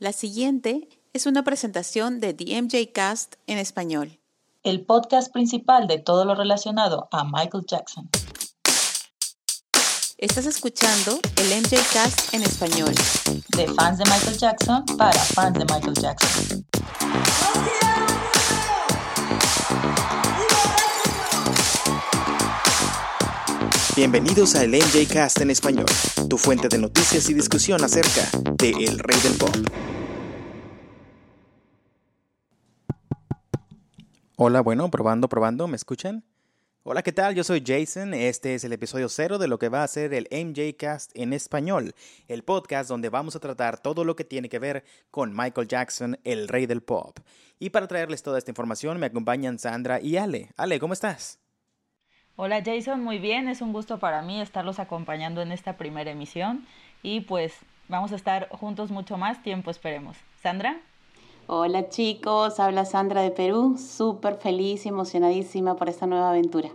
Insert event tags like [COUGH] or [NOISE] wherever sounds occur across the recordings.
La siguiente es una presentación de The MJ Cast en español. El podcast principal de todo lo relacionado a Michael Jackson. Estás escuchando el MJ Cast en español. De fans de Michael Jackson para fans de Michael Jackson. Bienvenidos a el MJ Cast en español, tu fuente de noticias y discusión acerca de El Rey del Pop. Hola, bueno, probando, probando, ¿me escuchan? Hola, ¿qué tal? Yo soy Jason. Este es el episodio cero de lo que va a ser el MJ Cast en español, el podcast donde vamos a tratar todo lo que tiene que ver con Michael Jackson, el rey del pop. Y para traerles toda esta información me acompañan Sandra y Ale. Ale, ¿cómo estás? Hola Jason, muy bien, es un gusto para mí estarlos acompañando en esta primera emisión y pues vamos a estar juntos mucho más tiempo, esperemos. Sandra. Hola chicos, habla Sandra de Perú, súper feliz y emocionadísima por esta nueva aventura.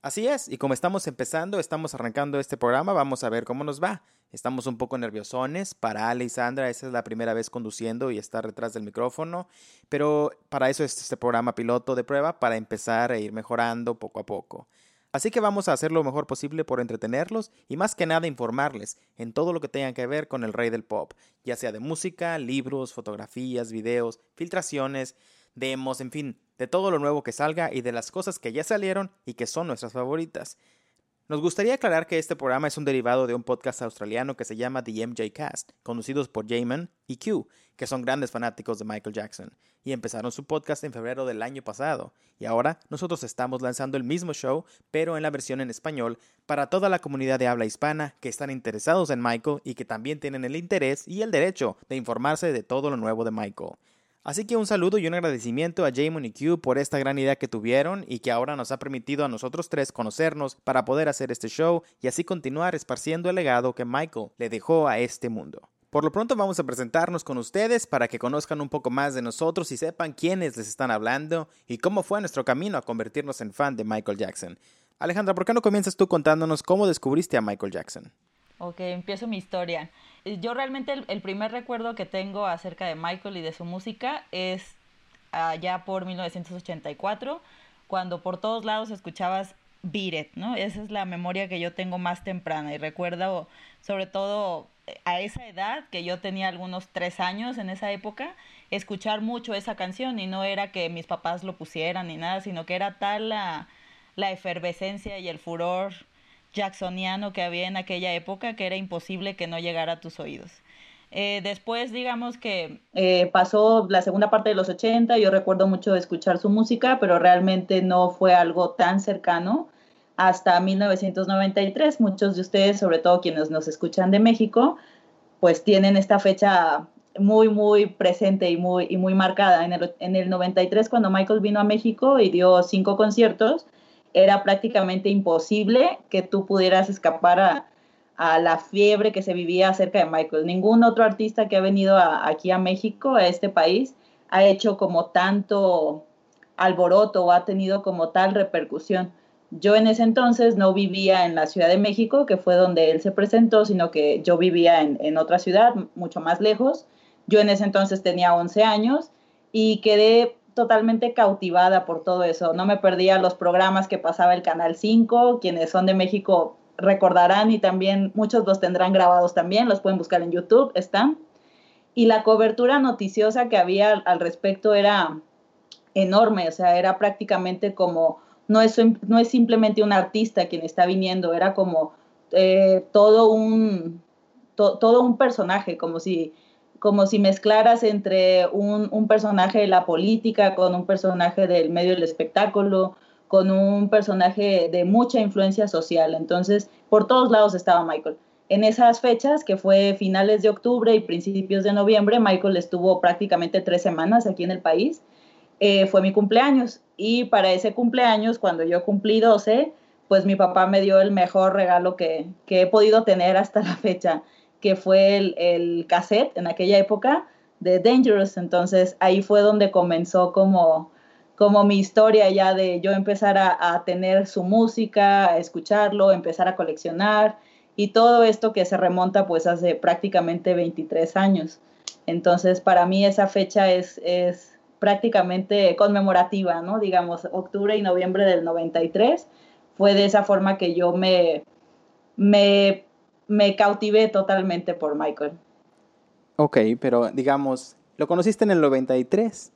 Así es, y como estamos empezando, estamos arrancando este programa, vamos a ver cómo nos va. Estamos un poco nerviosones, para Ale y Sandra esa es la primera vez conduciendo y estar detrás del micrófono, pero para eso es este programa piloto de prueba, para empezar a ir mejorando poco a poco. Así que vamos a hacer lo mejor posible por entretenerlos y más que nada informarles en todo lo que tenga que ver con el rey del pop, ya sea de música, libros, fotografías, videos, filtraciones, demos, en fin, de todo lo nuevo que salga y de las cosas que ya salieron y que son nuestras favoritas. Nos gustaría aclarar que este programa es un derivado de un podcast australiano que se llama The MJ Cast, conducidos por Jamin y Q, que son grandes fanáticos de Michael Jackson, y empezaron su podcast en febrero del año pasado, y ahora nosotros estamos lanzando el mismo show, pero en la versión en español, para toda la comunidad de habla hispana que están interesados en Michael y que también tienen el interés y el derecho de informarse de todo lo nuevo de Michael. Así que un saludo y un agradecimiento a Jamon y Q por esta gran idea que tuvieron y que ahora nos ha permitido a nosotros tres conocernos para poder hacer este show y así continuar esparciendo el legado que Michael le dejó a este mundo. Por lo pronto vamos a presentarnos con ustedes para que conozcan un poco más de nosotros y sepan quiénes les están hablando y cómo fue nuestro camino a convertirnos en fan de Michael Jackson. Alejandra, ¿por qué no comienzas tú contándonos cómo descubriste a Michael Jackson? Ok, empiezo mi historia. Yo realmente el, primer recuerdo que tengo acerca de Michael y de su música es allá por 1984, cuando por todos lados escuchabas Beat ¿no? Esa es la memoria que yo tengo más temprana y recuerdo sobre todo eh, a esa edad, que yo tenía algunos tres años en esa época, escuchar mucho esa canción y no era que mis papás lo pusieran ni nada, sino que era tal la, la efervescencia y el furor jacksoniano que había en aquella época que era imposible que no llegara a tus oídos. Eh, después, digamos que... Eh, pasó la segunda parte de los 80, yo recuerdo mucho escuchar su música, pero realmente no fue algo tan cercano hasta 1993. Muchos de ustedes, sobre todo quienes nos escuchan de México, pues tienen esta fecha muy, muy presente y muy, y muy marcada. En el, en el 93, cuando Michael vino a México y dio cinco conciertos, era prácticamente imposible que tú pudieras escapar a, la fiebre que se vivía acerca de Michael. Ningún otro artista que ha venido aquí a México, a este país, ha hecho como tanto alboroto o ha tenido como tal repercusión. Yo en ese entonces no vivía en la Ciudad de México, que fue donde él se presentó, sino que yo vivía en, otra ciudad, mucho más lejos. Yo en ese entonces tenía 11 años y quedé totalmente cautivada por todo eso. No me perdía los programas que pasaba el Canal 5, quienes son de México recordarán y también muchos los tendrán grabados también, los pueden buscar en YouTube, están. Y la cobertura noticiosa que había al respecto era enorme, o sea, era prácticamente como, no es, no es simplemente un artista quien está viniendo, era como eh, todo, un, todo un personaje, como si como si mezclaras entre un, personaje de la política con un personaje del medio del espectáculo, con un personaje de mucha influencia social. Entonces, por todos lados estaba Michael. en esas fechas, que fue finales de octubre y principios de noviembre, Michael estuvo prácticamente tres semanas aquí en el país. Eh, fue mi cumpleaños y para ese cumpleaños, cuando yo cumplí 12, pues mi papá me dio el mejor regalo que, he podido tener hasta la fecha, que fue el, el, cassette en aquella época de Dangerous. Entonces ahí fue donde comenzó como, como mi historia ya de yo empezar a, a tener su música, a escucharlo, empezar a coleccionar y todo esto que se remonta pues hace prácticamente 23 años. Entonces, para mí esa fecha es, es prácticamente conmemorativa, ¿no? Digamos, octubre y noviembre del 93 fue de esa forma que yo me, me, me cautivé totalmente por Michael. Ok, pero digamos, lo conociste en el 93,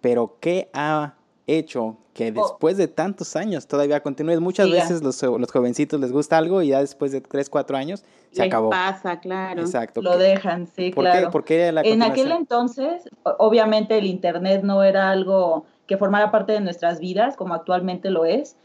pero ¿qué ha hecho que oh. después de tantos años todavía continúes. Muchas veces los, los, jovencitos les gusta algo y ya después de 3, 4 años se acabó. pasa, claro. Exacto. Lo dejan, sí, ¿Por claro. Qué, en aquel entonces, obviamente el Internet no era algo que formara parte de nuestras vidas como actualmente lo es.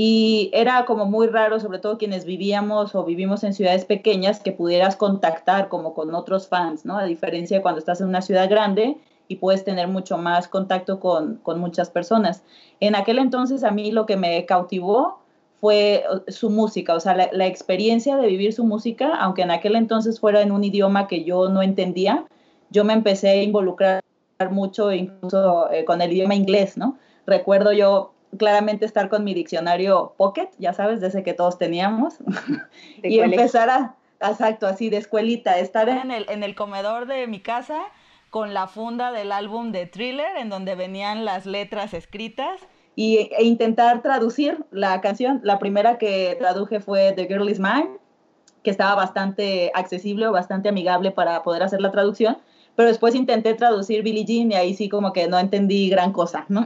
Y era como muy raro, sobre todo quienes vivíamos o vivimos en ciudades pequeñas, que pudieras contactar como con otros fans, ¿no? A diferencia de cuando estás en una ciudad grande, y puedes tener mucho más contacto con, muchas personas. En aquel entonces a mí lo que me cautivó fue su música, o sea, la, experiencia de vivir su música, aunque en aquel entonces fuera en un idioma que yo no entendía, yo me empecé a involucrar mucho incluso eh, con el idioma inglés, ¿no? Recuerdo yo claramente estar con mi diccionario Pocket, ya sabes, de ese que todos teníamos, y empezar a, exacto, así de escuelita, estar en el, en el comedor de mi casa con la funda del álbum de Thriller, en donde venían las letras escritas. Y, e intentar traducir la canción. La primera que traduje fue The Girl Is Mine, que estaba bastante accesible o bastante amigable para poder hacer la traducción. Pero después intenté traducir Billie Jean y ahí sí como que no entendí gran cosa, ¿no?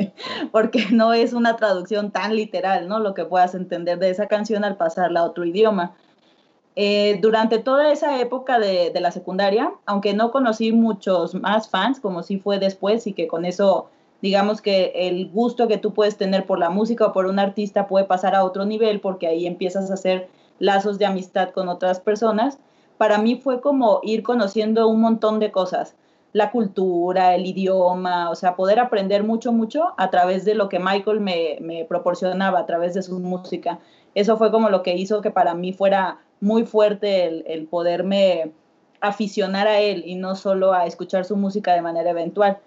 [LAUGHS] porque no es una traducción tan literal, ¿no? Lo que puedas entender de esa canción al pasarla a otro idioma. Eh, durante toda esa época de, la secundaria, aunque no conocí muchos más fans, como sí fue después, y que con eso, digamos que el gusto que tú puedes tener por la música o por un artista puede pasar a otro nivel, porque ahí empiezas a hacer lazos de amistad con otras personas, para mí fue como ir conociendo un montón de cosas, la cultura, el idioma, o sea, poder aprender mucho, mucho a través de lo que Michael me, proporcionaba, a través de su música. Eso fue como lo que hizo que para mí fuera muy fuerte el, poderme aficionar a él y no solo a escuchar su música de manera eventual.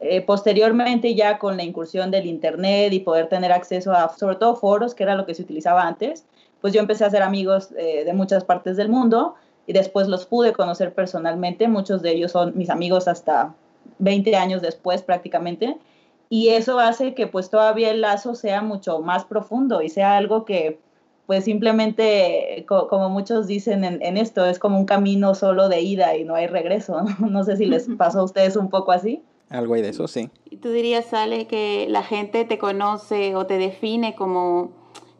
Eh, posteriormente ya con la incursión del internet y poder tener acceso a sobre todo foros, que era lo que se utilizaba antes, pues yo empecé a hacer amigos eh, de muchas partes del mundo y después los pude conocer personalmente, muchos de ellos son mis amigos hasta 20 años después prácticamente, y eso hace que pues todavía el lazo sea mucho más profundo y sea algo que pues simplemente, como muchos dicen en, esto, es como un camino solo de ida y no hay regreso. [LAUGHS] No sé si les pasó a ustedes un poco así. Algo hay de eso, sí. ¿Y tú dirías, Ale, que la gente te conoce o te define como,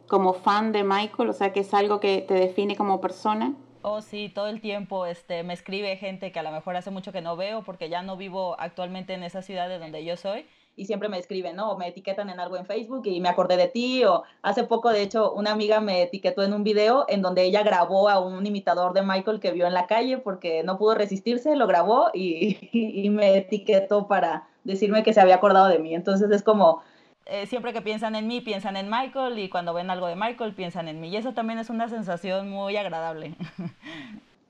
como fan de Michael? O sea, que es algo que te define como persona. Oh, sí, todo el tiempo este, me escribe gente que a lo mejor hace mucho que no veo porque ya no vivo actualmente en esa ciudad de donde yo soy y siempre me escriben, ¿no? O me etiquetan en algo en Facebook y me acordé de ti, o hace poco, de hecho, una amiga me etiquetó en un video en donde ella grabó a un imitador de Michael que vio en la calle porque no pudo resistirse, lo grabó y, [LAUGHS] y me etiquetó para decirme que se había acordado de mí. Entonces es como... Eh, siempre que piensan en mí, piensan en Michael y cuando ven algo de Michael, piensan en mí. Y eso también es una sensación muy agradable. [LAUGHS]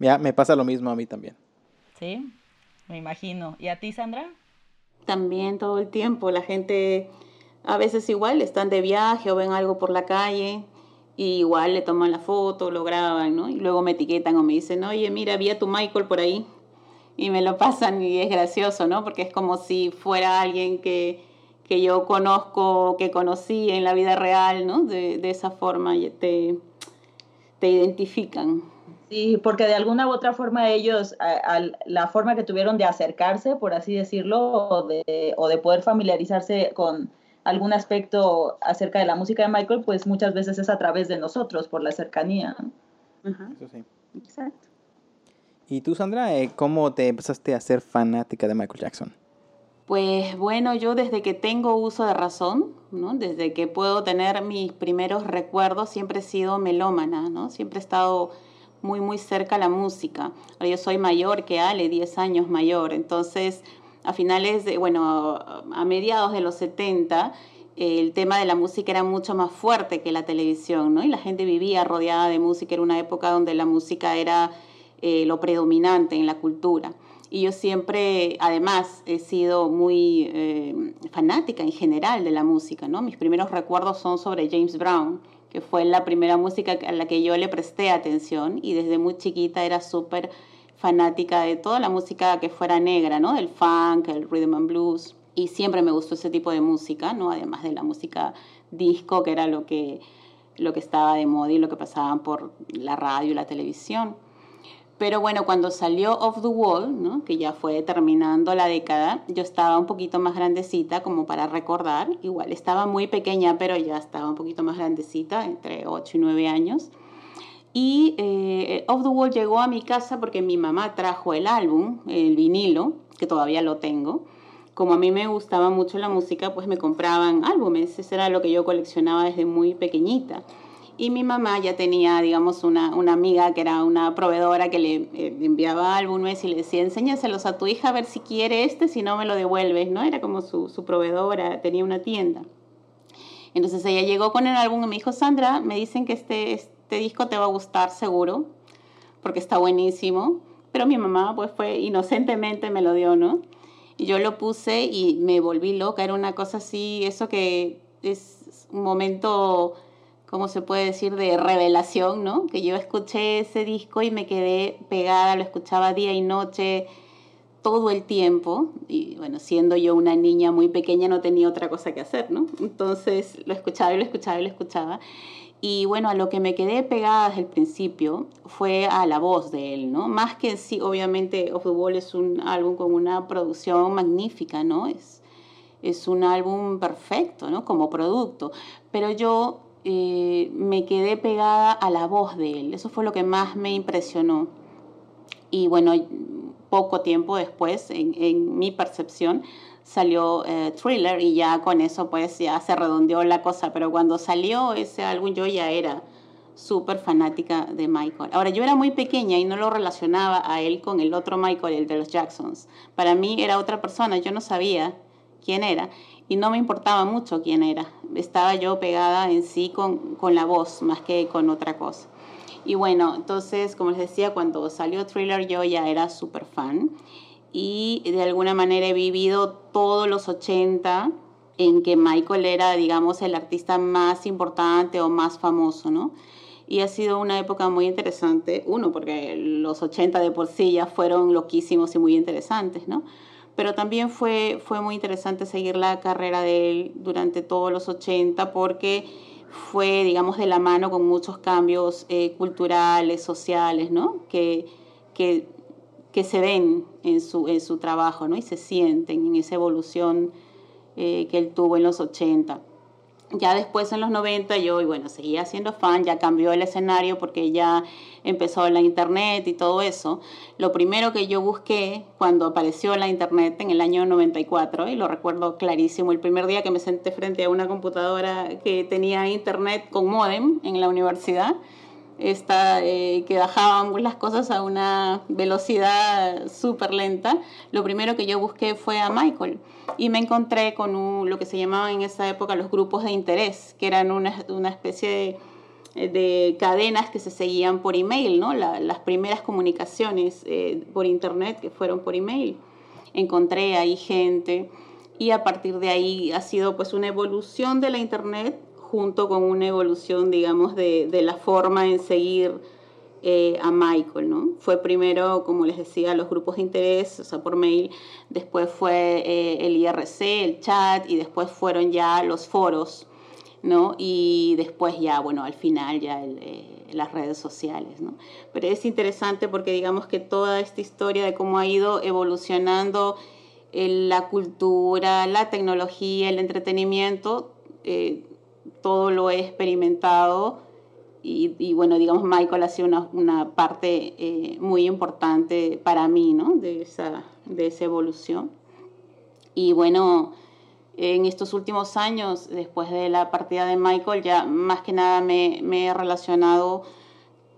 Ya, me pasa lo mismo a mí también. Sí, me imagino. ¿Y a ti, Sandra? también todo el tiempo. La gente a veces igual están de viaje o ven algo por la calle y igual le toman la foto, lo graban, ¿no? Y luego me etiquetan o me dicen, oye, mira, vi a tu Michael por ahí. Y me lo [LAUGHS] pasan y es gracioso, ¿no? Porque es como si fuera alguien que, que yo conozco, que conocí en la vida real, ¿no? De, de esa forma te, te identifican. Sí, porque de alguna u otra forma ellos, la forma que tuvieron de acercarse, por así decirlo, o de, o de poder familiarizarse con algún aspecto acerca de la música de Michael, pues muchas veces es a través de nosotros, por la cercanía. Eso sí. Exacto. ¿Y tú, Sandra, eh, cómo te empezaste a ser fanática de Michael Jackson? Pues bueno, yo desde que tengo uso de razón, ¿no? desde que puedo tener mis primeros recuerdos, siempre he sido melómana, ¿no? Siempre he estado muy, muy cerca a la música. Ahora yo soy mayor que Ale, 10 años mayor, entonces a finales de, bueno, a mediados de los 70, el tema de la música era mucho más fuerte que la televisión, ¿no? Y la gente vivía rodeada de música, era una época donde la música era eh, lo predominante en la cultura. Y yo siempre, además, he sido muy eh, fanática en general de la música, ¿no? Mis primeros recuerdos son sobre James Brown, que fue la primera música a la que yo le presté atención y desde muy chiquita era súper fanática de toda la música que fuera negra, ¿no? Del funk, el rhythm and blues. Y siempre me gustó ese tipo de música, ¿no? Además de la música disco, que era lo que, lo que estaba de moda y lo que pasaban por la radio y la televisión. Pero bueno, cuando salió Off the Wall, que ya fue terminando la década, yo estaba un poquito más grandecita como para recordar. Igual estaba muy pequeña, pero ya estaba un poquito más grandecita, entre 8 y 9 años. Y eh, Off the Wall llegó a mi casa porque mi mamá trajo el álbum, el vinilo, que todavía lo tengo. Como a mí me gustaba mucho la música, pues me compraban álbumes. Eso era lo que yo coleccionaba desde muy pequeñita. Y mi mamá ya tenía, digamos, una, una amiga que era una proveedora que le, eh, enviaba álbumes y le decía, enséñaselos a tu hija a ver si quiere este, si no me lo devuelves, ¿no? Era como su, su proveedora, tenía una tienda. Entonces ella llegó con el álbum y me dijo, Sandra, me dicen que este, este disco te va a gustar seguro, porque está buenísimo. Pero mi mamá pues fue inocentemente me lo dio, ¿no? Y yo lo puse y me volví loca, era una cosa así, eso que es un momento ¿cómo se puede decir?, de revelación, ¿no? Que yo escuché ese disco y me quedé pegada, lo escuchaba día y noche, todo el tiempo. Y bueno, siendo yo una niña muy pequeña no tenía otra cosa que hacer, ¿no? Entonces lo escuchaba y lo escuchaba y lo escuchaba. Y bueno, a lo que me quedé pegada desde el principio fue a la voz de él, ¿no? Más que en sí, obviamente, Off the Wall es un álbum con una producción magnífica, ¿no? Es, es un álbum perfecto, ¿no? Como producto. Pero yo eh, me quedé pegada a la voz de él. Eso fue lo que más me impresionó. Y bueno, poco tiempo después, en, mi percepción, salió eh, Thriller y ya con eso pues ya se redondeó la cosa. Pero cuando salió ese álbum yo ya era súper fanática de Michael. Ahora, yo era muy pequeña y no lo relacionaba a él con el otro Michael, el de los Jacksons. Para mí era otra persona, yo no sabía quién era y no me importaba mucho quién era. Estaba yo pegada en sí con, con la voz más que con otra cosa. Y bueno, entonces, como les decía, cuando salió Thriller yo ya era súper fan y de alguna manera he vivido todos los 80 en que Michael era, digamos, el artista más importante o más famoso, ¿no? Y ha sido una época muy interesante, uno, porque los 80 de por sí ya fueron loquísimos y muy interesantes, ¿no? Pero también fue, fue muy interesante seguir la carrera de él durante todos los 80 porque fue, digamos, de la mano con muchos cambios eh, culturales, sociales, ¿no? Que, que, que, se ven en su, en su trabajo, ¿no? Y se sienten en esa evolución eh, que él tuvo en los 80 ya después en los 90 yo, y bueno, seguía siendo fan, ya cambió el escenario porque ya empezó la internet y todo eso. Lo primero que yo busqué cuando apareció la internet en el año 94, y lo recuerdo clarísimo, el primer día que me senté frente a una computadora que tenía internet con modem en la universidad, esta, eh, que bajaban las cosas a una velocidad súper lenta, lo primero que yo busqué fue a Michael y me encontré con lo que se llamaban en esa época los grupos de interés, que eran una, una especie de, de, cadenas que se seguían por email, ¿no? las primeras comunicaciones eh, por internet que fueron por email. Encontré ahí gente y a partir de ahí ha sido pues una evolución de la internet junto con una evolución, digamos, de, de la forma en seguir eh, a Michael, ¿no? Fue primero, como les decía, los grupos de interés, o sea, por mail, después fue eh, el IRC, el chat, y después fueron ya los foros, ¿no? Y después ya, bueno, al final ya eh, las redes sociales, ¿no? Pero es interesante porque digamos que toda esta historia de cómo ha ido evolucionando la cultura, la tecnología, el entretenimiento, todo lo he experimentado y, bueno, digamos, Michael ha sido una, parte eh, muy importante para mí, ¿no? De esa, de esa evolución. Y bueno, en estos últimos años, después de la partida de Michael, ya más que nada me, me he relacionado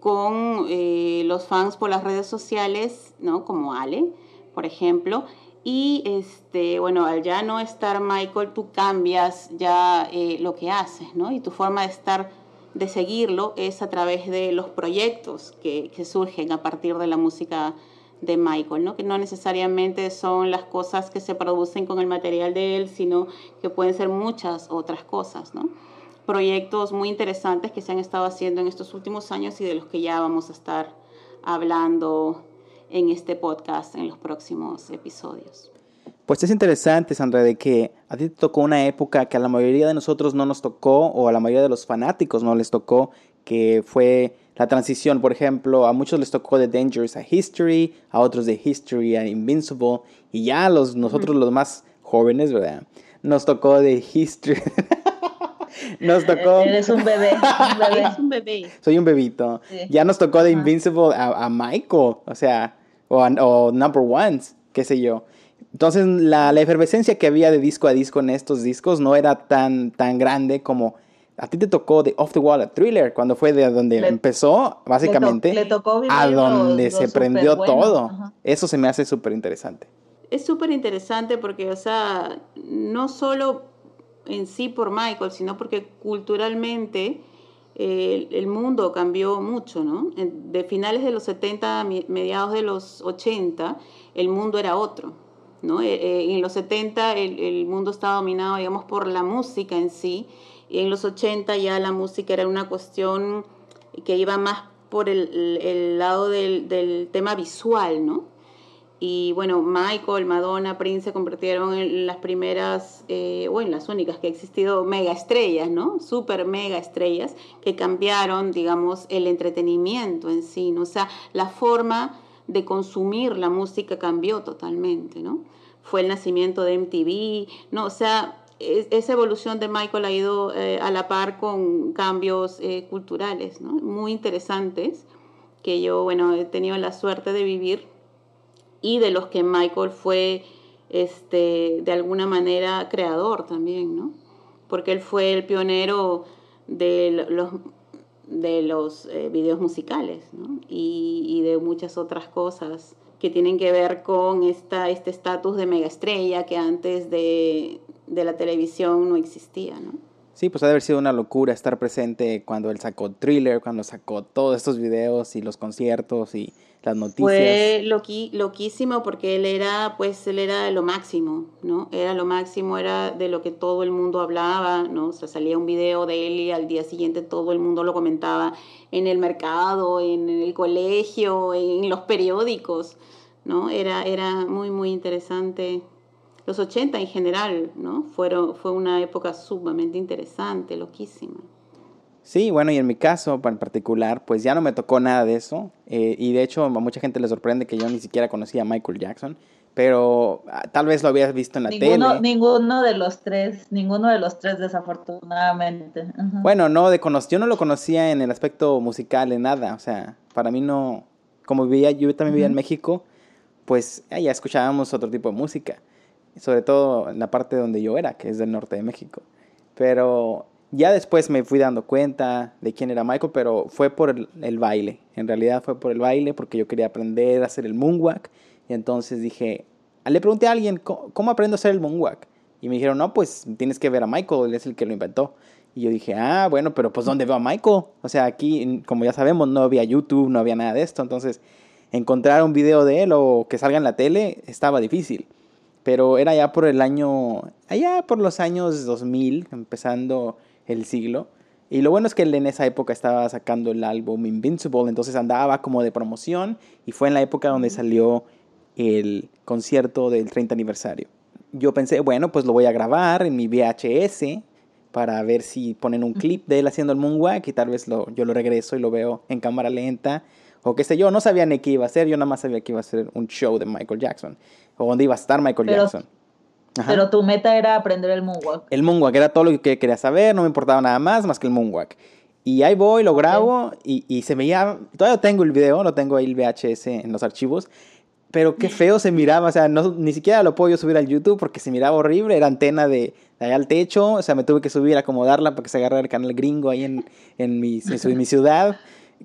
con eh, los fans por las redes sociales, ¿no? Como Ale, por ejemplo. Y este, bueno, al ya no estar Michael, tú cambias ya eh, lo que haces, ¿no? Y tu forma de estar, de seguirlo, es a través de los proyectos que, que surgen a partir de la música de Michael, ¿no? que no necesariamente son las cosas que se producen con el material de él, sino que pueden ser muchas otras cosas. ¿no? Proyectos muy interesantes que se han estado haciendo en estos últimos años y de los que ya vamos a estar hablando en este podcast en los próximos episodios. Pues es interesante, Sandra, de que a ti te tocó una época que a la mayoría de nosotros no nos tocó o a la mayoría de los fanáticos no les tocó, que fue la transición, por ejemplo, a muchos les tocó de Dangerous a History, a otros de History a Invincible, y ya los, nosotros los más jóvenes, ¿verdad? Nos tocó de History. [LAUGHS] nos tocó... [LAUGHS] Eres un bebé, un bebé. [LAUGHS] Eres un bebé. Soy un bebito. Ya nos tocó de Invincible a, a Michael, o sea, o, o Number Ones, qué sé yo. Entonces la, la efervescencia que había de disco a disco en estos discos no era tan, tan grande como a ti te tocó de Off the Wall a Thriller, cuando fue de donde Le- empezó, básicamente, le tocó vivir a lo- donde lo se prendió superbueno, todo. ajá. Eso se me hace súper interesante. Es súper interesante porque, o sea, no solo en sí por Michael, sino porque culturalmente el, mundo cambió mucho, ¿no? De finales de los 70, mi- mediados de los 80, el mundo era otro, ¿no? Eh, eh, en los 70 el, el mundo estaba dominado, digamos, por la música en sí, y en los 80 ya la música era una cuestión que iba más por el- el lado del, del tema visual, ¿no? Y bueno, Michael, Madonna, Prince se convirtieron en las primeras, eh, o en las únicas que ha existido mega estrellas, ¿no? Super mega estrellas que cambiaron, digamos, el entretenimiento en sí, ¿no? O sea, la forma de consumir la música cambió totalmente, ¿no? Fue el nacimiento de MTV, ¿no? O sea, es- esa evolución de Michael ha ido eh, a la par con cambios eh, culturales, ¿no? Muy interesantes que yo, bueno, he tenido la suerte de vivir y de los que Michael fue este, de alguna manera creador también, ¿no? Porque él fue el pionero de los, de los eh, videos musicales, ¿no? Y, de muchas otras cosas que tienen que ver con esta, este estatus de mega estrella que antes de, de la televisión no existía, ¿no? Sí, pues ha de haber sido una locura estar presente cuando él sacó Thriller, cuando sacó todos estos videos y los conciertos y las noticias. Fue loqui- loquísimo porque él era, pues, él era lo máximo, ¿no? Era lo máximo, era de lo que todo el mundo hablaba, ¿no? O sea, salía un video de él y al día siguiente todo el mundo lo comentaba en el mercado, en el colegio, en los periódicos, ¿no? Era, era muy, muy interesante. Los 80 en general, ¿no? Fueron, fue una época sumamente interesante, loquísima. Sí, bueno, y en mi caso en particular, pues ya no me tocó nada de eso. eh, y de hecho, a mucha gente le sorprende que yo ni siquiera conocía a Michael Jackson. Pero ah, tal vez lo habías visto en la Ninguno, tele. ninguno de los tres, ninguno de los tres desafortunadamente. Bueno, no, de cono- yo no lo conocía en el aspecto musical, en nada. O sea, para mí no. Como vivía, yo también vivía en. México, pues ah, ya escuchábamos otro tipo de música. Sobre todo en la parte donde yo era, que es del norte de México. Pero ya después me fui dando cuenta de quién era Michael, pero fue por el, baile. En realidad fue por el baile, porque yo quería aprender a hacer el moonwalk. Y entonces dije, le pregunté a alguien, ¿cómo, cómo aprendo a hacer el moonwalk? Y me dijeron, no, pues tienes que ver a Michael, él es el que lo inventó. Y yo dije, ah, bueno, pero pues ¿dónde veo a Michael? O sea, aquí, como ya sabemos, no había YouTube, no había nada de esto. Entonces, encontrar un video de él o que salga en la tele estaba difícil. Pero era ya por el año, allá por los años 2000, empezando el siglo. Y lo bueno es que él en esa época estaba sacando el álbum Invincible, entonces andaba como de promoción y fue en la época donde salió el concierto del 30 aniversario. Yo pensé, bueno, pues lo voy a grabar en mi VHS para ver si ponen un clip de él haciendo el moonwalk y tal vez lo, yo lo regreso y lo veo en cámara lenta o qué sé yo. No sabía ni qué iba a hacer, yo nada más sabía que iba a ser un show de Michael Jackson o dónde iba a estar Michael Pero- Jackson. Ajá. Pero tu meta era aprender el moonwalk. El moonwalk era todo lo que quería saber, no me importaba nada más más que el moonwalk. Y ahí voy, lo grabo y, y se veía, todavía tengo el video, lo tengo ahí el VHS en los archivos, pero qué [LAUGHS] feo se miraba, o sea, no, ni siquiera lo puedo yo subir al YouTube porque se miraba horrible, era antena de, de allá al techo, o sea, me tuve que subir, acomodarla para que se agarrara el canal gringo ahí en, en, mi, en mi ciudad.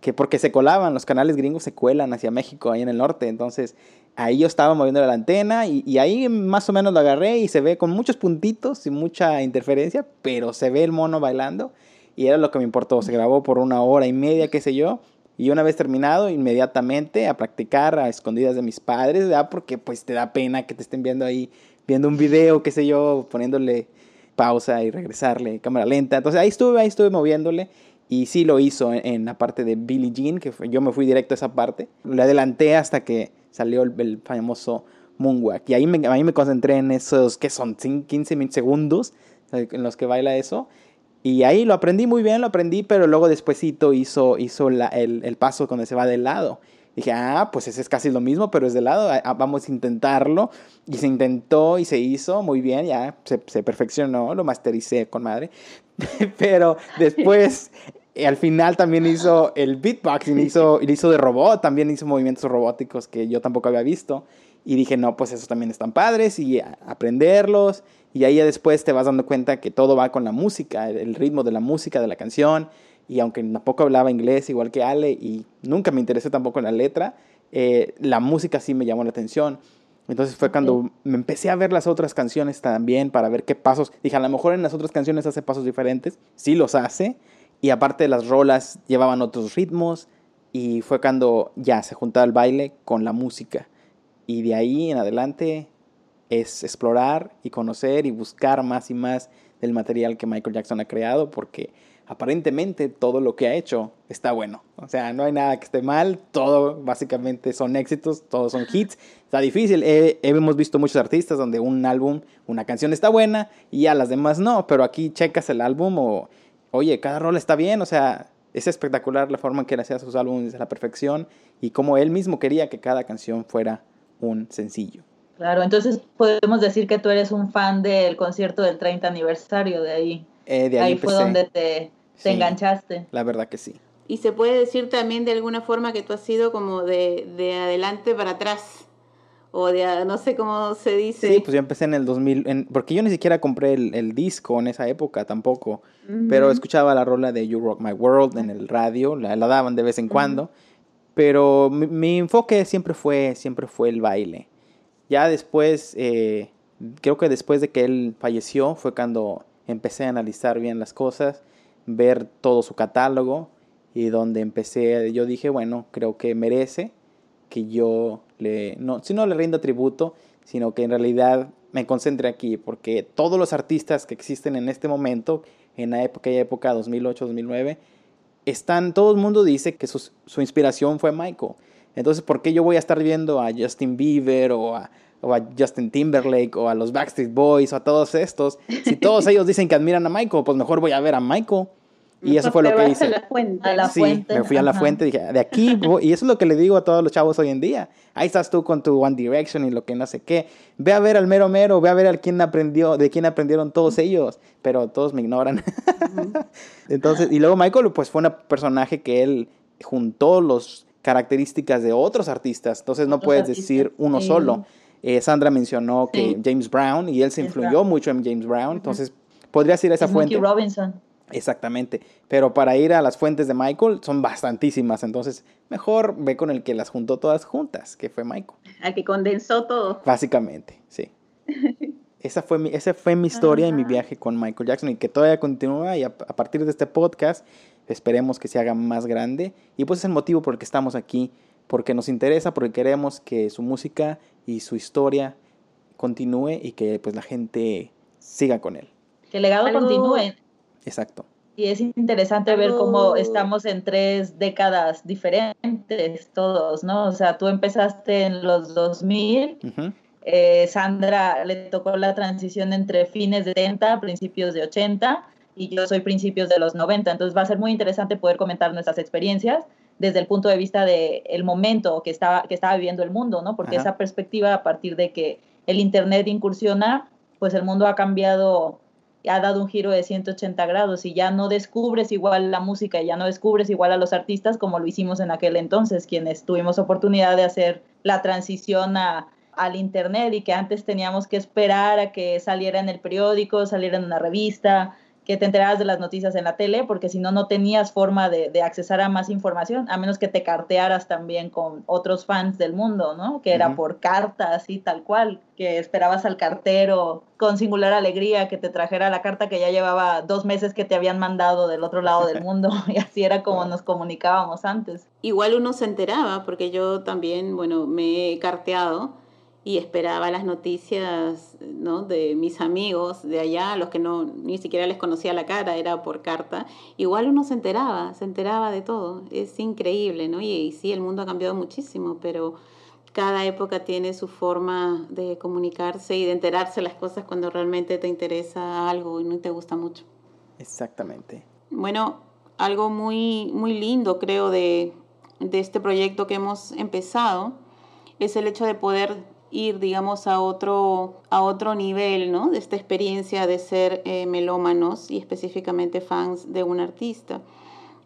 Que porque se colaban, los canales gringos se cuelan hacia México, ahí en el norte, entonces ahí yo estaba moviendo la antena y, ahí más o menos lo agarré y se ve con muchos puntitos y mucha interferencia, pero se ve el mono bailando y era lo que me importó. Se grabó por una hora y media, qué sé yo, y una vez terminado, inmediatamente a practicar a escondidas de mis padres, ¿verdad? Porque pues te da pena que te estén viendo ahí, viendo un video, qué sé yo, poniéndole pausa y regresarle, cámara lenta. Entonces ahí estuve, ahí estuve moviéndole. Y sí lo hizo en, la parte de Billie Jean, que yo me fui directo a esa parte. Le adelanté hasta que salió el, famoso Moonwalk. Y ahí me, ahí me concentré en esos, que son 15 segundos en los que baila eso. Y ahí lo aprendí muy bien, lo aprendí, pero luego despuesito hizo, hizo la, el, el, paso cuando se va del lado. Dije, ah, pues ese es casi lo mismo, pero es de lado, vamos a intentarlo. Y se intentó y se hizo muy bien, ya se, se perfeccionó, lo mastericé con madre. [LAUGHS] pero después, al final también hizo el beatboxing, hizo, [LAUGHS] hizo de robot, también hizo movimientos robóticos que yo tampoco había visto. Y dije, no, pues esos también están padres y aprenderlos. Y ahí ya después te vas dando cuenta que todo va con la música, el ritmo de la música, de la canción. Y aunque tampoco hablaba inglés igual que Ale y nunca me interesé tampoco en la letra, eh, la música sí me llamó la atención. Entonces fue cuando me empecé a ver las otras canciones también para ver qué pasos. Dije, a lo mejor en las otras canciones hace pasos diferentes. Sí los hace. Y aparte las rolas llevaban otros ritmos. Y fue cuando ya se juntaba el baile con la música. Y de ahí en adelante es explorar y conocer y buscar más y más del material que Michael Jackson ha creado porque aparentemente todo lo que ha hecho está bueno. O sea, no hay nada que esté mal, todo básicamente son éxitos, todos son hits. Está difícil, hemos visto muchos artistas donde un álbum, una canción está buena y ya las demás no, pero aquí checas el álbum o, oye, cada rol está bien, o sea, es espectacular la forma en que él hacía sus álbumes a la perfección y como él mismo quería que cada canción fuera un sencillo. Claro, entonces podemos decir que tú eres un fan del concierto del 30 aniversario de ahí. Eh, de ahí, fue donde te, te enganchaste. La verdad que sí. Y se puede decir también de alguna forma que tú has sido como de, de adelante para atrás. O de, no sé cómo se dice. Sí, pues yo empecé en el 2000, porque yo ni siquiera compré el, el disco en esa época tampoco, pero escuchaba la rola de You Rock My World en el radio, la, la daban de vez en cuando, pero mi, mi, enfoque siempre fue, siempre fue el baile. Ya después, eh, creo que después de que él falleció fue cuando empecé a analizar bien las cosas, ver todo su catálogo y donde empecé, yo dije, bueno, creo que merece que yo le, no, si no le rinda tributo, sino que en realidad me concentre aquí, porque todos los artistas que existen en este momento, en la época, época 2008-2009, están, todo el mundo dice que su, su inspiración fue Michael. Entonces, ¿por qué yo voy a estar viendo a Justin Bieber o a Justin Timberlake o a los Backstreet Boys o a todos estos? Si todos ellos dicen que admiran a Michael, pues mejor voy a ver a Michael. Y eso fue lo que hice. A la fuente. A la sí, fuente. me fui a la fuente y dije, de aquí, voy. y eso es lo que le digo a todos los chavos hoy en día. Ahí estás tú con tu One Direction y lo que no sé qué. Ve a ver al mero mero, ve a ver al quién aprendió, de quién aprendieron todos ellos, pero todos me ignoran. [LAUGHS] Entonces, y luego Michael, pues fue un personaje que él juntó los características de otros artistas, entonces no puedes artistas, decir uno sí. solo. Eh, Sandra mencionó que sí. James Brown y él se influyó mucho en James Brown, entonces podrías ir a esa es fuente. Robinson. Exactamente, pero para ir a las fuentes de Michael son bastantísimas, entonces mejor ve con el que las juntó todas juntas, que fue Michael. Al que condensó todo. Básicamente, sí. [LAUGHS] esa fue mi, esa fue mi historia y mi viaje con Michael Jackson y que todavía continúa y a, a partir de este podcast Esperemos que se haga más grande. Y pues es el motivo por el que estamos aquí. Porque nos interesa, porque queremos que su música y su historia continúe y que pues la gente siga con él. Que el legado continúe. Exacto. Y es interesante ver cómo estamos en tres décadas diferentes todos, ¿no? O sea, tú empezaste en los 2000. Uh -huh. eh, Sandra le tocó la transición entre fines de 70, principios de 80 y yo soy principios de los 90, entonces va a ser muy interesante poder comentar nuestras experiencias desde el punto de vista del de momento que estaba, que estaba viviendo el mundo, ¿no? Porque Ajá. esa perspectiva a partir de que el Internet incursiona, pues el mundo ha cambiado, ha dado un giro de 180 grados y ya no descubres igual la música, ya no descubres igual a los artistas como lo hicimos en aquel entonces, quienes tuvimos oportunidad de hacer la transición a, al Internet y que antes teníamos que esperar a que saliera en el periódico, saliera en una revista, que te enterabas de las noticias en la tele, porque si no, no tenías forma de, de, accesar a más información, a menos que te cartearas también con otros fans del mundo, ¿no? Que era por carta, así tal cual, que esperabas al cartero con singular alegría que te trajera la carta que ya llevaba dos meses que te habían mandado del otro lado del [LAUGHS] mundo, y así era como nos comunicábamos antes. Igual uno se enteraba, porque yo también, bueno, me he carteado y esperaba las noticias ¿no? de mis amigos de allá, los que no ni siquiera les conocía la cara, era por carta. Igual uno se enteraba, se enteraba de todo. Es increíble, ¿no? Y, y sí, el mundo ha cambiado muchísimo, pero cada época tiene su forma de comunicarse y de enterarse las cosas cuando realmente te interesa algo y no te gusta mucho. Exactamente. Bueno, algo muy, muy lindo creo de, de este proyecto que hemos empezado es el hecho de poder ir, digamos, a otro, a otro nivel, ¿no? De esta experiencia de ser eh, melómanos y específicamente fans de un artista.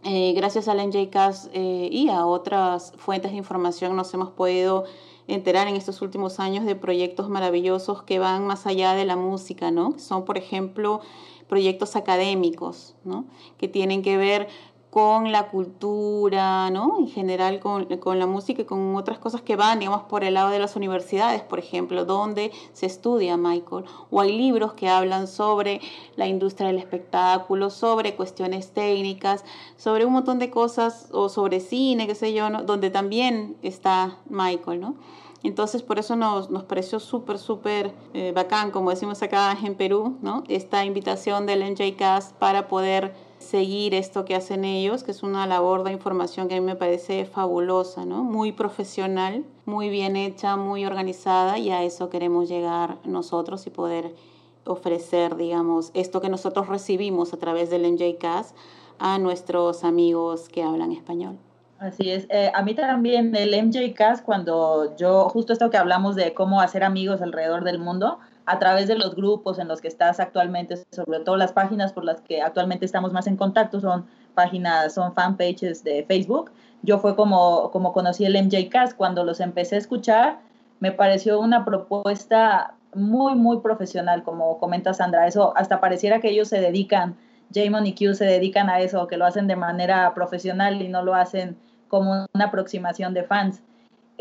Eh, gracias al NJCast eh, y a otras fuentes de información nos hemos podido enterar en estos últimos años de proyectos maravillosos que van más allá de la música, ¿no? Son, por ejemplo, proyectos académicos, ¿no? Que tienen que ver con la cultura, ¿no? En general con, con, la música y con otras cosas que van, digamos, por el lado de las universidades, por ejemplo, donde se estudia Michael. O hay libros que hablan sobre la industria del espectáculo, sobre cuestiones técnicas, sobre un montón de cosas, o sobre cine, qué sé yo, ¿no? Donde también está Michael, ¿no? Entonces, por eso nos, nos pareció súper, súper eh, bacán, como decimos acá en Perú, ¿no? Esta invitación del NJCast para poder seguir esto que hacen ellos, que es una labor de información que a mí me parece fabulosa, ¿no? Muy profesional, muy bien hecha, muy organizada y a eso queremos llegar nosotros y poder ofrecer, digamos, esto que nosotros recibimos a través del NJCast a nuestros amigos que hablan español. Así es. Eh, a mí también el MJCast, cuando yo, justo esto que hablamos de cómo hacer amigos alrededor del mundo, a través de los grupos en los que estás actualmente, sobre todo las páginas por las que actualmente estamos más en contacto, son páginas, son fanpages de Facebook. Yo fue como, como conocí el MJCast, cuando los empecé a escuchar, me pareció una propuesta muy, muy profesional, como comenta Sandra. Eso hasta pareciera que ellos se dedican, Jamon y Q se dedican a eso, que lo hacen de manera profesional y no lo hacen como una aproximación de fans.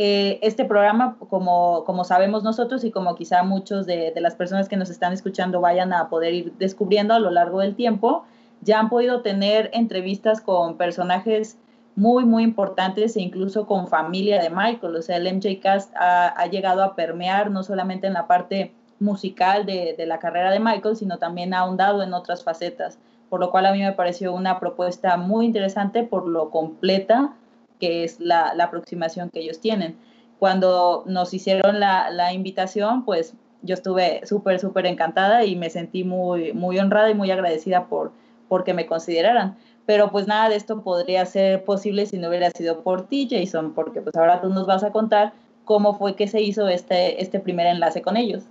Eh, este programa, como, como sabemos nosotros y como quizá muchos de, las personas que nos están escuchando vayan a poder ir descubriendo a lo largo del tiempo, ya han podido tener entrevistas con personajes muy, muy importantes e incluso con familia de Michael. O sea, el MJCast ha, ha llegado a permear no solamente en la parte musical de, de la carrera de Michael, sino también ha ahondado en otras facetas, por lo cual a mí me pareció una propuesta muy interesante por lo completa que es la, la aproximación que ellos tienen. Cuando nos hicieron la, la invitación, pues yo estuve súper, súper encantada y me sentí muy, muy honrada y muy agradecida por porque me consideraran. Pero pues nada de esto podría ser posible si no hubiera sido por ti, Jason, porque pues ahora tú nos vas a contar cómo fue que se hizo este, este primer enlace con ellos.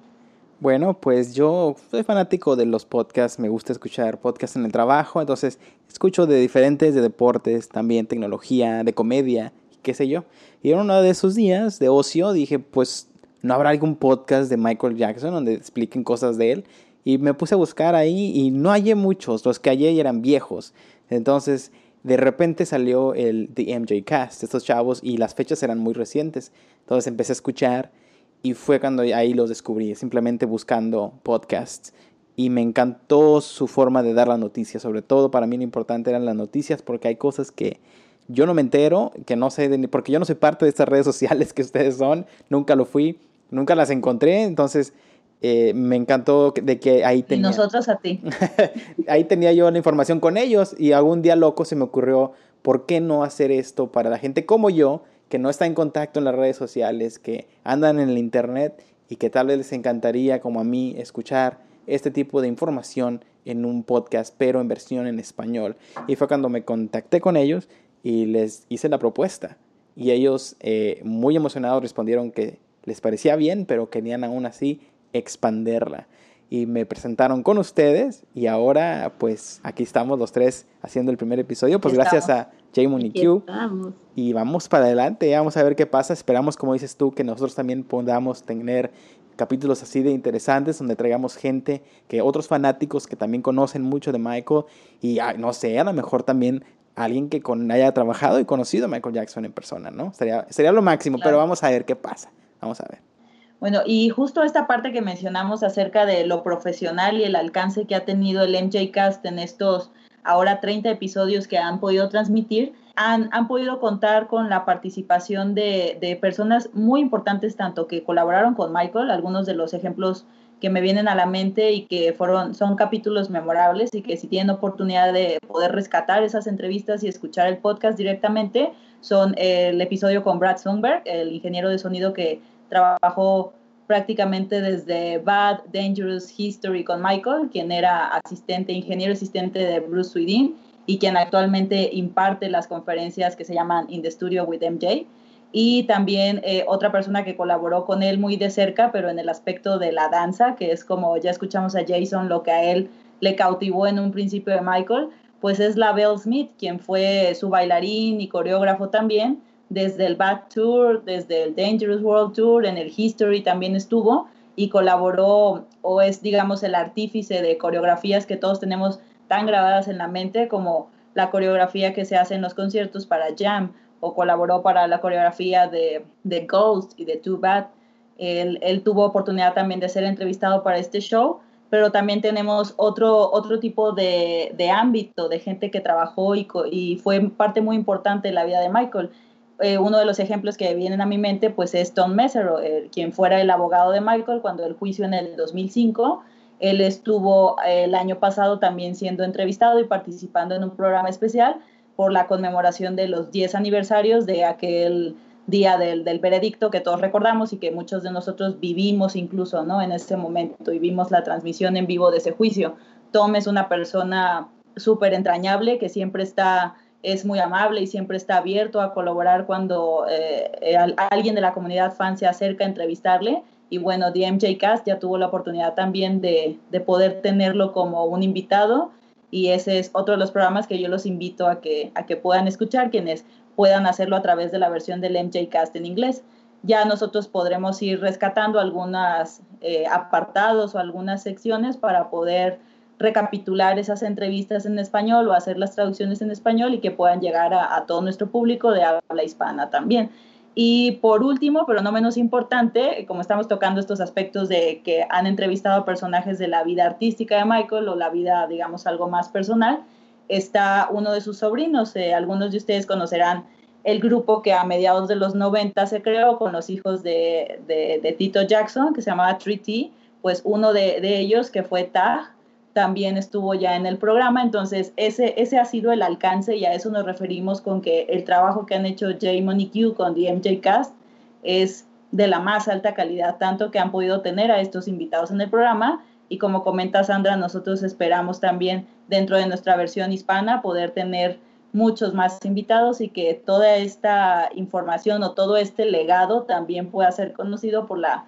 Bueno, pues yo soy fanático de los podcasts, me gusta escuchar podcasts en el trabajo, entonces escucho de diferentes, de deportes, también tecnología, de comedia, qué sé yo. Y en uno de esos días de ocio dije, pues, ¿no habrá algún podcast de Michael Jackson donde expliquen cosas de él? Y me puse a buscar ahí y no hallé muchos, los que hallé eran viejos. Entonces, de repente salió el The MJ Cast, estos chavos, y las fechas eran muy recientes. Entonces empecé a escuchar y fue cuando ahí los descubrí, simplemente buscando podcasts. Y me encantó su forma de dar las noticias. Sobre todo para mí lo importante eran las noticias porque hay cosas que yo no me entero, que no sé, de, porque yo no soy parte de estas redes sociales que ustedes son. Nunca lo fui, nunca las encontré. Entonces eh, me encantó de que ahí tenía... Y nosotros a ti. [LAUGHS] ahí tenía yo la información con ellos y algún día loco se me ocurrió, ¿por qué no hacer esto para la gente como yo? Que no está en contacto en las redes sociales, que andan en el Internet y que tal vez les encantaría, como a mí, escuchar este tipo de información en un podcast, pero en versión en español. Y fue cuando me contacté con ellos y les hice la propuesta. Y ellos, eh, muy emocionados, respondieron que les parecía bien, pero querían aún así expanderla y me presentaron con ustedes y ahora pues aquí estamos los tres haciendo el primer episodio, pues gracias a Jamon y Q. Y vamos para adelante, vamos a ver qué pasa, esperamos como dices tú que nosotros también podamos tener capítulos así de interesantes donde traigamos gente que otros fanáticos que también conocen mucho de Michael y no sé, a lo mejor también alguien que con, haya trabajado y conocido a Michael Jackson en persona, ¿no? Sería, sería lo máximo, pero vamos a ver qué pasa. Vamos a ver. Bueno, y justo esta parte que mencionamos acerca de lo profesional y el alcance que ha tenido el MJ Cast en estos ahora 30 episodios que han podido transmitir, han, han podido contar con la participación de, de, personas muy importantes, tanto que colaboraron con Michael, algunos de los ejemplos que me vienen a la mente y que fueron, son capítulos memorables y que si tienen oportunidad de poder rescatar esas entrevistas y escuchar el podcast directamente, son el episodio con Brad Sundberg, el ingeniero de sonido que trabajó prácticamente desde Bad, Dangerous History con Michael, quien era asistente, ingeniero asistente de Bruce Swedin y quien actualmente imparte las conferencias que se llaman In the Studio with MJ. Y también eh, otra persona que colaboró con él muy de cerca, pero en el aspecto de la danza, que es como ya escuchamos a Jason, lo que a él le cautivó en un principio de Michael, pues es la Belle Smith, quien fue su bailarín y coreógrafo también, desde el Bad Tour, desde el Dangerous World Tour, en el History también estuvo y colaboró o es, digamos, el artífice de coreografías que todos tenemos tan grabadas en la mente como la coreografía que se hace en los conciertos para Jam o colaboró para la coreografía de, de Ghost y de Too Bad. Él, él, tuvo oportunidad también de ser entrevistado para este show, pero también tenemos otro, otro tipo de, de ámbito de gente que trabajó y, y fue parte muy importante en la vida de Michael eh, uno de los ejemplos que vienen a mi mente pues es Tom Mesero, quien fuera el abogado de Michael cuando el juicio en el 2005. Él estuvo eh, el año pasado también siendo entrevistado y participando en un programa especial por la conmemoración de los 10 aniversarios de aquel día del, del, veredicto que todos recordamos y que muchos de nosotros vivimos incluso ¿no? en ese momento y vimos la transmisión en vivo de ese juicio. Tom es una persona súper entrañable que siempre está es muy amable y siempre está abierto a colaborar cuando eh, alguien de la comunidad fan se acerca a entrevistarle. Y bueno, DMJ Cast ya tuvo la oportunidad también de, de, poder tenerlo como un invitado. Y ese es otro de los programas que yo los invito a que, a que puedan escuchar, quienes puedan hacerlo a través de la versión del MJ Cast en inglés. Ya nosotros podremos ir rescatando algunos eh, apartados o algunas secciones para poder recapitular esas entrevistas en español o hacer las traducciones en español y que puedan llegar a, todo nuestro público de habla hispana también. Y por último, pero no menos importante, como estamos tocando estos aspectos de que han entrevistado personajes de la vida artística de Michael o la vida, digamos, algo más personal, está uno de sus sobrinos. Eh, algunos de ustedes conocerán el grupo que a mediados de los 90 se creó con los hijos de, de, Tito Jackson, que se llamaba 3T, pues uno de, ellos, que fue Tag, también estuvo ya en el programa, entonces ese, ese ha sido el alcance y a eso nos referimos con que el trabajo que han hecho Jamon y Q con DMJ Cast es de la más alta calidad, tanto que han podido tener a estos invitados en el programa y como comenta Sandra, nosotros esperamos también dentro de nuestra versión hispana poder tener muchos más invitados y que toda esta información o todo este legado también pueda ser conocido por la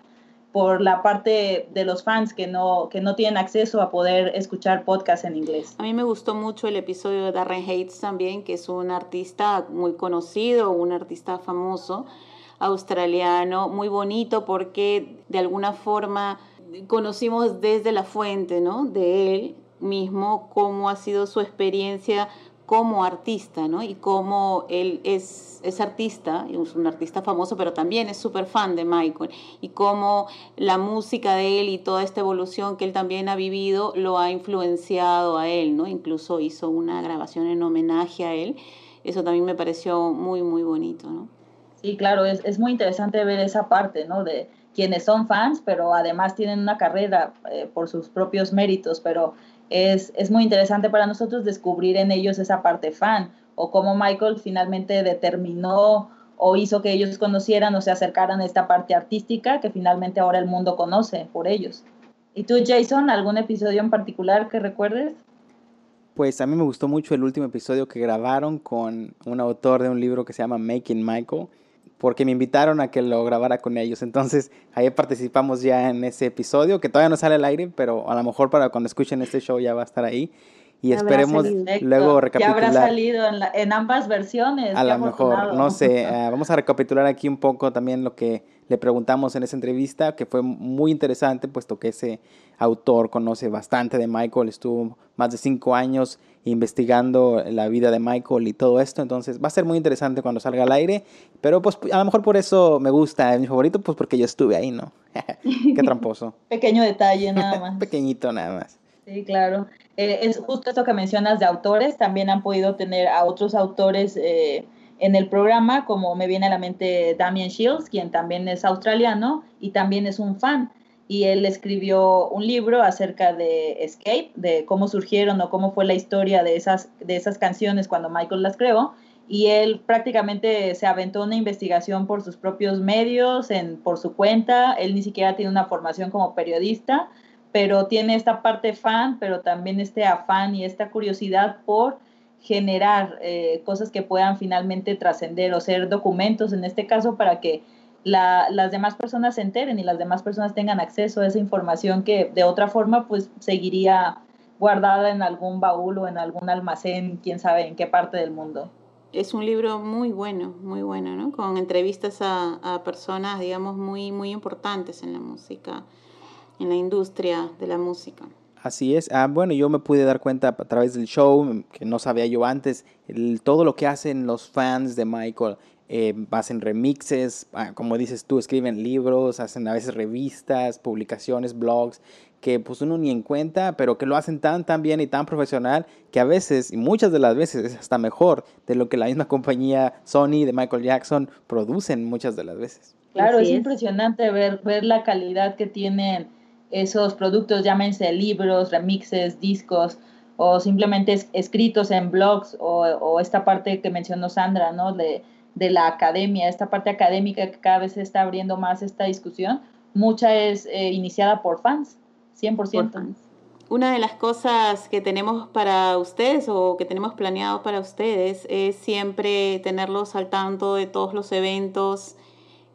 por la parte de los fans que no, que no tienen acceso a poder escuchar podcast en inglés. A mí me gustó mucho el episodio de Darren Hates también, que es un artista muy conocido, un artista famoso australiano, muy bonito porque de alguna forma conocimos desde la fuente, ¿no? De él mismo cómo ha sido su experiencia como artista, ¿no? Y cómo él es, es artista, es un artista famoso, pero también es súper fan de Michael, y cómo la música de él y toda esta evolución que él también ha vivido lo ha influenciado a él, ¿no? Incluso hizo una grabación en homenaje a él. Eso también me pareció muy, muy bonito, ¿no? Sí, claro, es, es muy interesante ver esa parte, ¿no? De quienes son fans, pero además tienen una carrera eh, por sus propios méritos, pero es, es muy interesante para nosotros descubrir en ellos esa parte fan o cómo Michael finalmente determinó o hizo que ellos conocieran o se acercaran a esta parte artística que finalmente ahora el mundo conoce por ellos. ¿Y tú, Jason, algún episodio en particular que recuerdes? Pues a mí me gustó mucho el último episodio que grabaron con un autor de un libro que se llama Making Michael porque me invitaron a que lo grabara con ellos. Entonces ahí participamos ya en ese episodio, que todavía no sale al aire, pero a lo mejor para cuando escuchen este show ya va a estar ahí. y esperemos luego recapitular. Ya habrá salido en, ambas versiones. A lo mejor, no sé, ah, [LAUGHS] vamos a recapitular aquí un poco también lo que le preguntamos en esa entrevista, que fue muy interesante, puesto que ese autor conoce bastante de Michael, estuvo más de cinco años investigando la vida de Michael y todo esto, entonces va a ser muy interesante cuando salga al aire, pero pues a lo mejor por eso me gusta, es mi favorito, pues porque yo estuve ahí, ¿no? [LAUGHS] Qué tramposo. [LAUGHS] Pequeño detalle nada más. [LAUGHS] Pequeñito nada más. Sí, claro. Eh, es justo esto que mencionas de autores, también han podido tener a otros autores eh, en el programa, como me viene a la mente Damien Shields, quien también es australiano y también es un fan. Y él escribió un libro acerca de Escape, de cómo surgieron o cómo fue la historia de esas, de esas canciones cuando Michael las creó. Y él prácticamente se aventó una investigación por sus propios medios, por su cuenta. Él ni siquiera tiene una formación como periodista, pero tiene esta parte fan, pero también este afán y esta curiosidad por generar eh, cosas que puedan finalmente trascender o ser documentos en este caso para que las demás personas se enteren y las demás personas tengan acceso a esa información que de otra forma pues seguiría guardada en algún baúl o en algún almacén, quién sabe en qué parte del mundo. Es un libro muy bueno, muy bueno, ¿no? Con entrevistas a, a personas, digamos, muy, muy importantes en la música, en la industria de la música. Así es. Ah, bueno, yo me pude dar cuenta a través del show, que no sabía yo antes, todo lo que hacen los fans de Michael. Eh, hacen remixes, ah, como dices tú, escriben libros, hacen a veces revistas, publicaciones, blogs, que pues uno ni en cuenta, pero que lo hacen tan, tan bien y tan profesional que a veces, y muchas de las veces es hasta mejor de lo que la misma [LAUGHS] compañía Sony de Michael Jackson producen muchas de las veces. Claro, es, impresionante ver, ver la calidad que tienen esos productos, llámense libros, remixes, discos o simplemente escritos en blogs o, esta parte que mencionó Sandra, ¿no? De, la academia, esta parte académica que cada vez se está abriendo más esta discusión, mucha es eh, iniciada por fans, 100%. Una de las cosas que tenemos para ustedes o que tenemos planeado para ustedes es siempre tenerlos al tanto de todos los eventos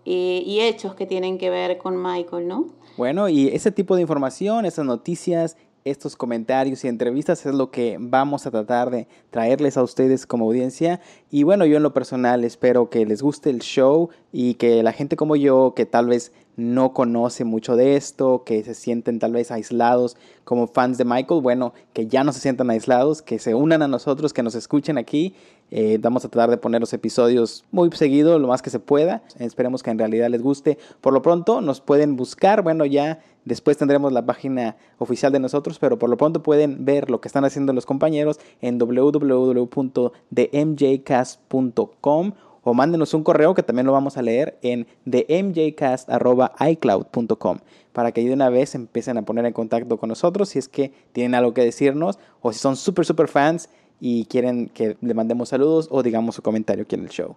eh, y hechos que tienen que ver con Michael, ¿no? Bueno, y ese tipo de información, esas noticias, estos comentarios y entrevistas es lo que vamos a tratar de traerles a ustedes como audiencia. Y bueno, yo en lo personal espero que les guste el show y que la gente como yo, que tal vez no conoce mucho de esto, que se sienten tal vez aislados como fans de Michael, bueno, que ya no se sientan aislados, que se unan a nosotros, que nos escuchen aquí. Eh, vamos a tratar de poner los episodios muy seguido, lo más que se pueda. Esperemos que en realidad les guste. Por lo pronto nos pueden buscar, bueno, ya después tendremos la página oficial de nosotros, pero por lo pronto pueden ver lo que están haciendo los compañeros en www.themjcast.com o mándenos un correo que también lo vamos a leer en themjcast.icloud.com para que de una vez empiecen a poner en contacto con nosotros si es que tienen algo que decirnos o si son súper, súper fans y quieren que le mandemos saludos o digamos su comentario aquí en el show.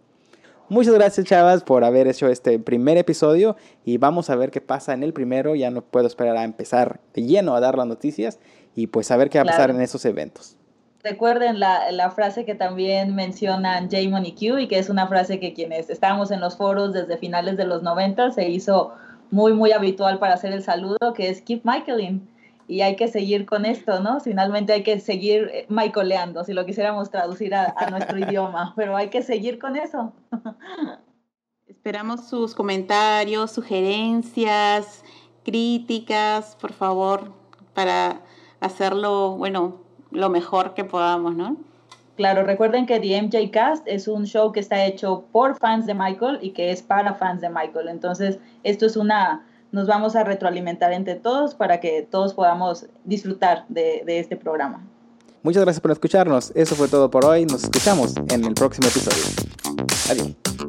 Muchas gracias, chavas, por haber hecho este primer episodio y vamos a ver qué pasa en el primero. Ya no puedo esperar a empezar de lleno a dar las noticias y pues a ver qué va a pasar en esos eventos. Recuerden la, la, frase que también mencionan Jamon y Q y que es una frase que quienes estábamos en los foros desde finales de los 90 se hizo muy, muy habitual para hacer el saludo, que es Keep Michaeling. Y hay que seguir con esto, ¿no? Finalmente hay que seguir eh, Michaeleando, si lo quisiéramos traducir a, a nuestro [LAUGHS] idioma, pero hay que seguir con eso. Esperamos sus comentarios, sugerencias, críticas, por favor, para hacerlo, bueno, lo mejor que podamos, ¿no? Claro, recuerden que The MJ Cast es un show que está hecho por fans de Michael y que es para fans de Michael. Entonces, esto es una, nos vamos a retroalimentar entre todos para que todos podamos disfrutar de, de este programa. Muchas gracias por escucharnos. Eso fue todo por hoy. Nos escuchamos en el próximo episodio. Adiós.